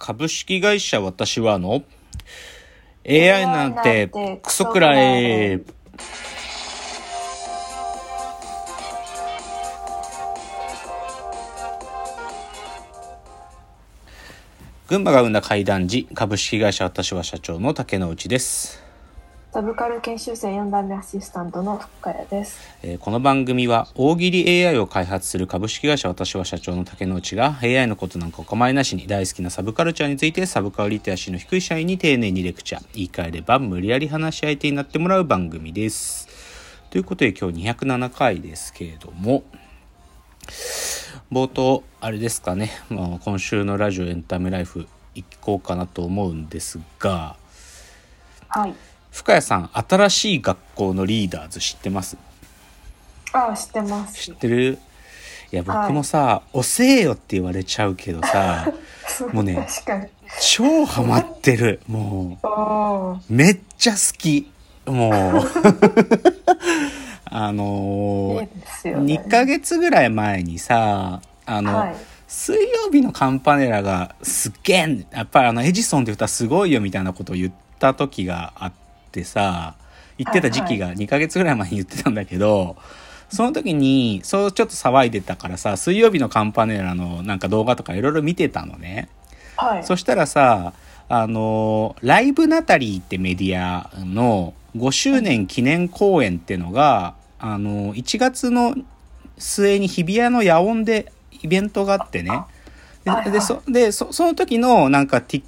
株式会社私はの AI なんてクソくらえ。群馬が生んだ怪談時株式会社私は社長の竹之内です。サブカル研修生4代目アシスタントの深谷です。えーこの番組は大喜利 AI を開発する株式会社私は社長の竹之内が AI のことなんかお構いなしに大好きなサブカルチャーについてサブカルリテラシーの低い社員に丁寧にレクチャー言い換えれば無理やり話し相手になってもらう番組です。ということで今日207回ですけれども冒頭あれですかね、まあ、今週のラジオエンタメライフ行こうかなと思うんですがはい。深谷さん新しい学校のリーダーズ知ってます？ああ、知ってます。知ってる？いや僕もさ「遅えよ」って言われちゃうけどさ もうね。超ハマってるもうめっちゃ好きもう あいいのですよね。2ヶ月ぐらい前にさあの、はい。水曜日のカンパネラがすっげえやっぱりあのエジソンって歌すごいよみたいなことを言った時があってさ言ってた時期が2ヶ月ぐらい前に言ってたんだけど、その時にそうちょっと騒いでたからさ水曜日のカンパネラのなんか動画とかいろいろ見てたのね。はい。そしたらさあのライブナタリーってメディアの5周年記念公演ってのがあの1月の末に日比谷の野音でイベントがあってねではいはいでそでそその時のなんか Tik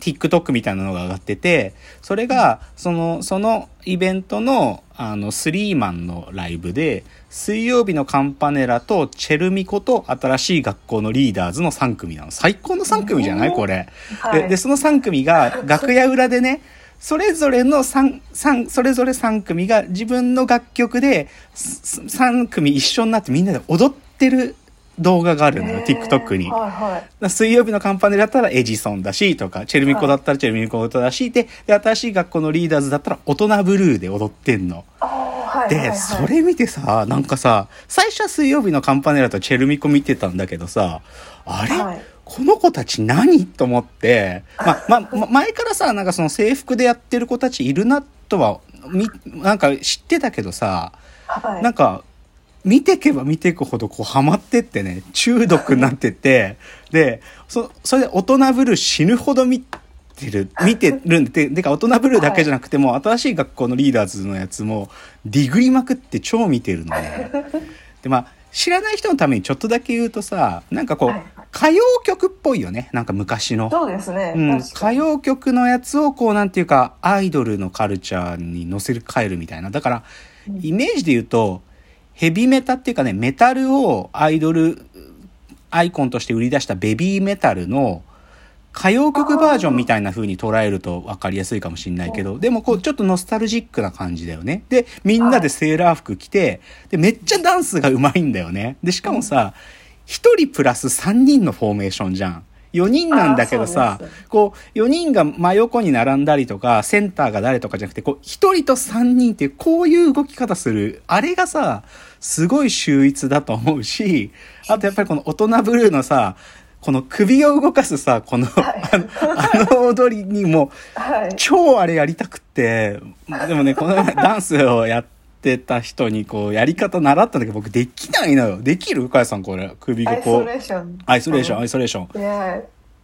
TikTok みたいなのが上がっててそれがそのそのイベントのあのスリーマンのライブで水曜日のカンパネラとチェルミコと新しい学校のリーダーズの3組なの。最高の3組じゃない？これ。はい。ででその3組が 楽屋裏でねそれぞれの 3, 3それぞれ3組が自分の楽曲で3組一緒になってみんなで踊ってる動画があるのよ、TikTok に。はいはい。水曜日のカンパネラだったらエジソンだしとかチェルミコだったらチェルミコ歌だしでで新しい学校のリーダーズだったら大人ブルーで踊ってんの。ああ、はい。で、はいはいそれ見てさなんかさ最初は水曜日のカンパネラとチェルミコ見てたんだけどさあれ、はいこの子たち何？と思って、ま、ま、ま前からさ、なんかその制服でやってる子たちいるなとは、み、なんか知ってたけどさ、はい。なんか、見てけば見ていくほどこうハマってってね、中毒になってて、で、そ、それで大人ブルー死ぬほど見てる、見てるんで、でか大人ブルーだけじゃなくても、新しい学校のリーダーズのやつも、ディグりまくって超見てるのね。で、まあ、知らない人のためにちょっとだけ言うとさ、なんかこう、はい歌謡曲っぽいよね。なんか昔の。そうですね。うん。歌謡曲のやつをこうなんていうかアイドルのカルチャーに乗せる変えるみたいなだからイメージで言うとヘビメタっていうかねメタルをアイドルアイコンとして売り出したベビーメタルの歌謡曲バージョンみたいな風に捉えると分かりやすいかもしれないけどでもこうちょっとノスタルジックな感じだよね。でみんなでセーラー服着てでめっちゃダンスがうまいんだよね。でしかもさ1人プラス3人のフォーメーションじゃん4人なんだけどさこう4人が真横に並んだりとかセンターが誰とかじゃなくてこう1人と3人っていうこういう動き方する。あれがさすごい秀逸だと思うしあとやっぱりこの大人ブルーのさこの首を動かすさこの,、あのあの踊りにもはい。超あれやりたくって。でもねこの前ダンスをやってた人にこうやり方習ったんだけど僕できないのよできる？深谷さんこれ首アイソがこうレーション。アイソレーションアイソレーションいや、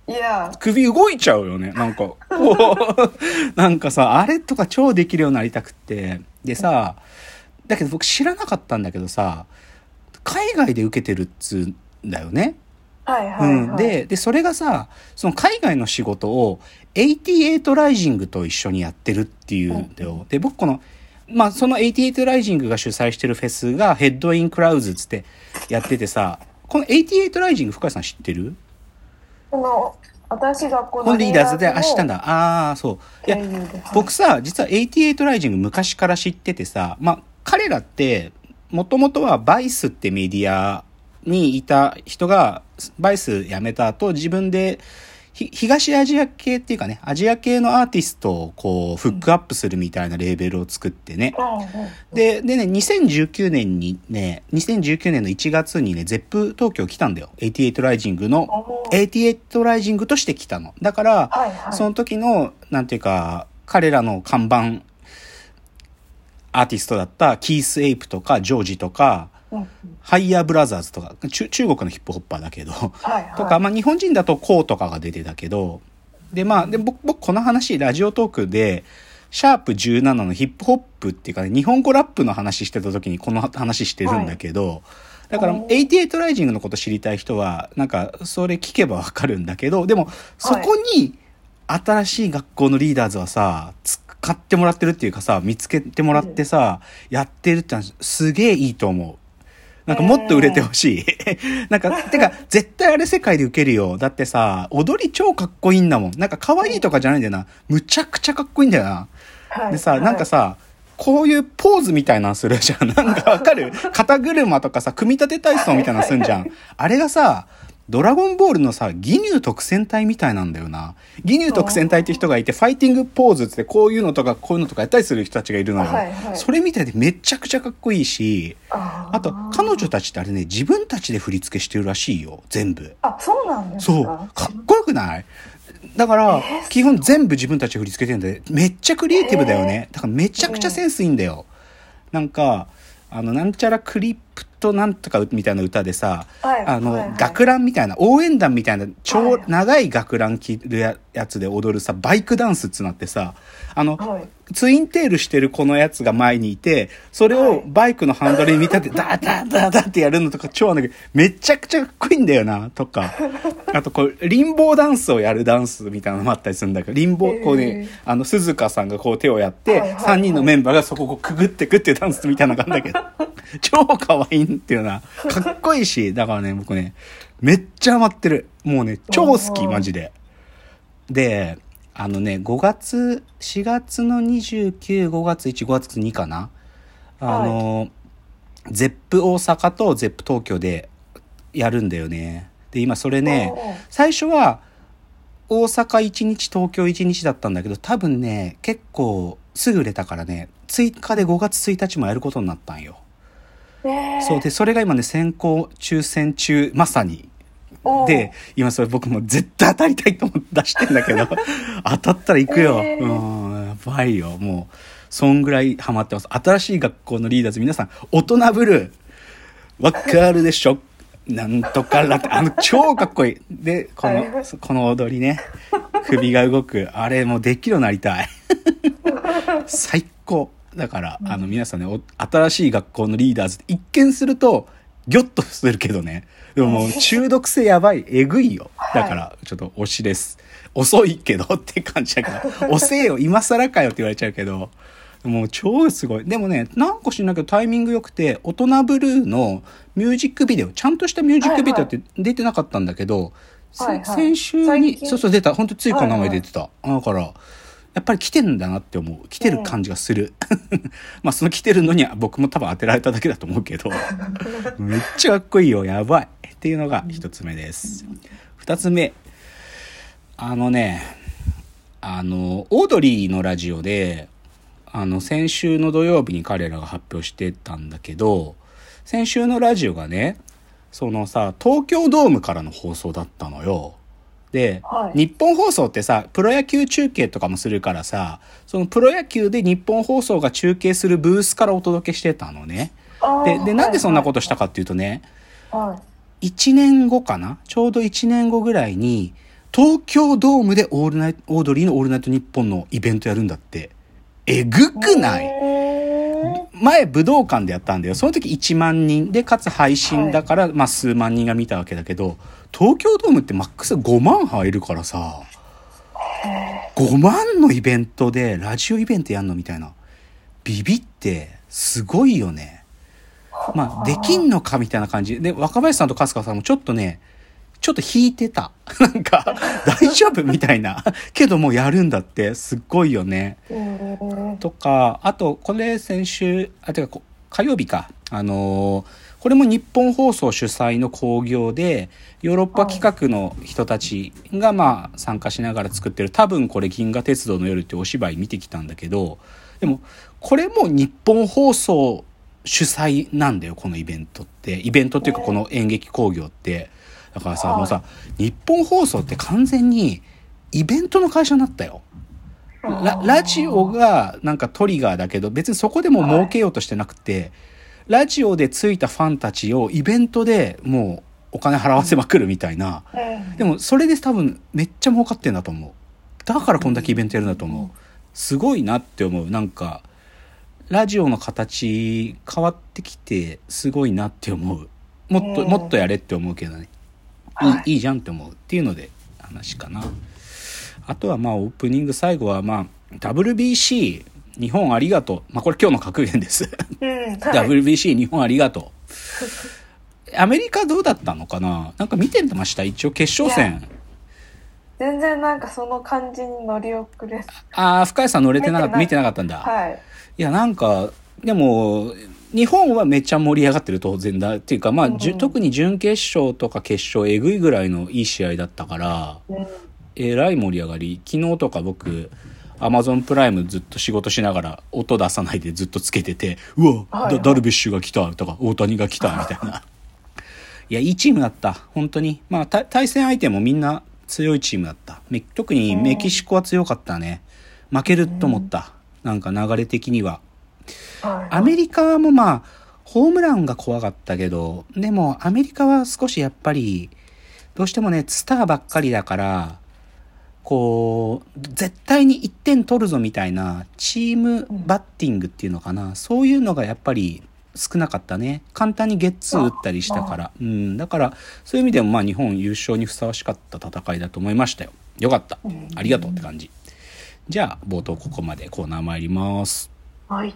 いや、首動いちゃうよね。なんか、なんかさ、あれとか超できるようになりたくって。でさ、だけど僕知らなかったんだけどさ、海外で受けてるっつうんだよね。はいはい、はい。うん。で、で、それがさ、その海外の仕事を88rising と一緒にやってるっていうんだよ。で、僕この、まあ、その88rising が主催してるフェスが Head in the Clouds つってやっててさ、この88rising 深谷さん知ってる？この、新しい学校のリーダーズで明日だ。だ。ああ、そう。いや僕さ、実は88rising 昔から知っててさ、まあ、彼らって、もともとは Vice ってメディアにいた人が、Vice 辞めた後、自分でひ東アジア系っていうかね、アジア系のアーティストをこう、フックアップするみたいなレーベルを作ってね。で、でね、2019年にね、2019年の1月にね、 Zepp 東京来たんだよ。88rising の、88rising として来たの。だから、はいはいその時の、なんていうか、彼らの看板アーティストだった Keith Ape とか Joji とか、ハイヤーブラザーズとか、中中国のヒップホッパーだけど、はいはい。とか、まあ日本人だとコウとかが出てたけど、でまあ、で僕、僕この話、ラジオトークで、シャープ17のヒップホップっていうかね、日本語ラップの話してた時にこの話してるんだけど、だから、おー。88ライジングのこと知りたい人は、なんか、それ聞けばわかるんだけど、でも、そこに、新しい学校のリーダーズはさ、使ってもらってるっていうかさ、見つけてもらってさ、やってるってすげえいいと思う。なんかもっと売れてほしい。なんか、てか、絶対あれ世界で受けるよ。だってさ、踊り超かっこいいんだもん。なんか可愛いとかじゃないんだよな。むちゃくちゃかっこいいんだよな。はいでさ、はいなんかさ、こういうポーズみたいなのするじゃん。なんかわかる？肩車とかさ、組み立て体操みたいなのすんじゃん。あれがさ、ドラゴンボールのさ、義乳特戦隊みたいなんだよな。義乳特戦隊って人がいて、ファイティングポーズってこういうのとかこういうのとかやったりする人たちがいるのよ。はいはいそれみたいでめちゃくちゃかっこいいし、あと、彼女たちってあれね、自分たちで振り付けしてるらしいよ、全部。あそうなんですか？そう。かっこよくない？だから、基本全部自分たちで振り付けてるんで、めっちゃクリエイティブだよね。だからめちゃくちゃセンスいいんだよ。なんか、あの、なんちゃらクリプトなんとかみたいな歌でさ、はいあの、はいはい。学ランみたいな、応援団みたいな、超はい。長い学ラン着るややつで踊るさ、バイクダンスっつなってさ、あの、はい。ツインテールしてるこのやつが前にいて、それをバイクのハンドルに見立てて、ダーダーダーダーってやるのとか超なんだけど、めちゃくちゃかっこいいんだよな、とか。あとこう、リンボーダンスをやるダンスみたいなのもあったりするんだけど、リンボー、こうへねー、あの、鈴鹿さんがこう手をやって、はいはいはい。3人のメンバーがそこをくぐってくっていうダンスみたいなのがあるんだけど、超可愛いっていうな、かっこいいし、だからね、僕ね、めっちゃハマってる。もうね、超好き、マジで。で、あのね、5月、4月の29、5月1、5月2かな？あの、ゼップ大阪とゼップ東京でやるんだよね。で、今それね最初は大阪1日、東京1日だったんだけど、多分ね、結構すぐ売れたからね、追加で5月1日もやることになったんよ。そうで、それが今ね、先行抽選中、まさに。で、今それ僕も絶対当たりたいと思って出してんだけど、当たったら行くよ。えーうん、やばいよ。もう、そんぐらいハマってます。新しい学校のリーダーズ、皆さん、大人ブルー、わかるでしょ？なんとからって、あの、超かっこいい。で、このはい、この踊りね、首が動く、あれもうできるようになりたい。最高。だから、あの、皆さんね、お新しい学校のリーダーズって一見すると、ギョッとするけどね。でももう中毒性やばい。えぐいよ。だから、ちょっと推しです。遅いけどって感じだけど、遅えよ、今更かよって言われちゃうけど、もう超すごい。でもね、なんか知んないけどタイミング良くて、大人ブルーのミュージックビデオ、ちゃんとしたミュージックビデオって出てなかったんだけど、せはいはい先週に、そうそう出た、本当ついこの名前はいはい出てた。だから、やっぱり来てんだなって思う。来てる感じがする。まあその来てるのには僕も多分当てられただけだと思うけど、めっちゃかっこいいよ。やばい。っていうのが一つ目です。二つ目。あのね、あの、オードリーのラジオで、あの、先週の土曜日に彼らが発表してたんだけど、先週のラジオがね、そのさ、東京ドームからの放送だったのよ。で、はい。日本放送ってさ、プロ野球中継とかもするからさ、そのプロ野球で日本放送が中継するブースからお届けしてたのね。で、で、なんでそんなことしたかっていうとね、はい。1年後かな？ちょうど1年後ぐらいに、東京ドームでオールナイト、オードリーのオールナイトニッポンのイベントやるんだって。えぐくない？へ前武道館でやったんだよ。その時1万人。で、かつ配信だから、まあ数万人が見たわけだけど、東京ドームってマックス5万入るからさ、5万のイベントでラジオイベントやんのみたいな。ビビって、すごいよね。まあ、できんのかみたいな感じ。で、若林さんと春日さんもちょっとね、ちょっと引いてた。なんか、大丈夫みたいな。けどもうやるんだって、すっごいよね。とか、あと、これ先週、あ、てかこ、火曜日か。あのーこれも日本放送主催の興行でヨーロッパ企画の人たちがまあ参加しながら作ってる多分これ「銀河鉄道の夜」ってお芝居見てきたんだけどでもこれも日本放送主催なんだよこのイベントって。イベントっていうかこの演劇興行って。だからさもうさ日本放送って完全にイベントの会社になったよ。ララジオがなんかトリガーだけど別にそこでも儲けようとしてなくて、ラジオでついたファンたちをイベントでもうお金払わせまくるみたいな、でもそれで多分めっちゃ儲かってんだと思う。だからこんだけイベントやるんだと思う。すごいなって思う。なんかラジオの形変わってきてすごいなって思う。もっともっとやれって思うけどね。いいい。いじゃんって思うっていうので話かな。あとはまあオープニング最後はまあ WBC 日本ありがとう。まあこれ今日の格言です。うん、WBC 日本ありがとう。アメリカどうだったのかな？なんか見てました？一応決勝戦。全然なんかその感じに乗り遅れああ、深谷さん乗れてなかった、見見ててなかったんだ。はいいや、なんか、でも、日本はめっちゃ盛り上がってる当然だ。っていうか、まあ、うん特に準決勝とか決勝、えぐいぐらいのいい試合だったから、うんえらい盛り上がり。昨日とか僕、アマゾンプライムずっと仕事しながら音出さないでずっとつけてて、うわ、はいはいダダルビッシュが来たとか、大谷が来たみたいな。いや、いいチームだった。本当に。まあ、た対戦相手もみんな強いチームだった。め特にメキシコは強かったね。負けると思った。なんか流れ的には。はいアメリカもまあ、ホームランが怖かったけど、でもアメリカは少しやっぱり、どうしてもね、スターばっかりだから、こう、絶対に1点取るぞみたいな、チームバッティングっていうのかな、そういうのがやっぱり少なかったね。簡単にゲッツー打ったりしたから。うん、だから、そういう意味でもまあ日本優勝にふさわしかった戦いだと思いましたよ。よかった。ありがとうって感じ。じゃあ、冒頭ここまでコーナー参ります。はい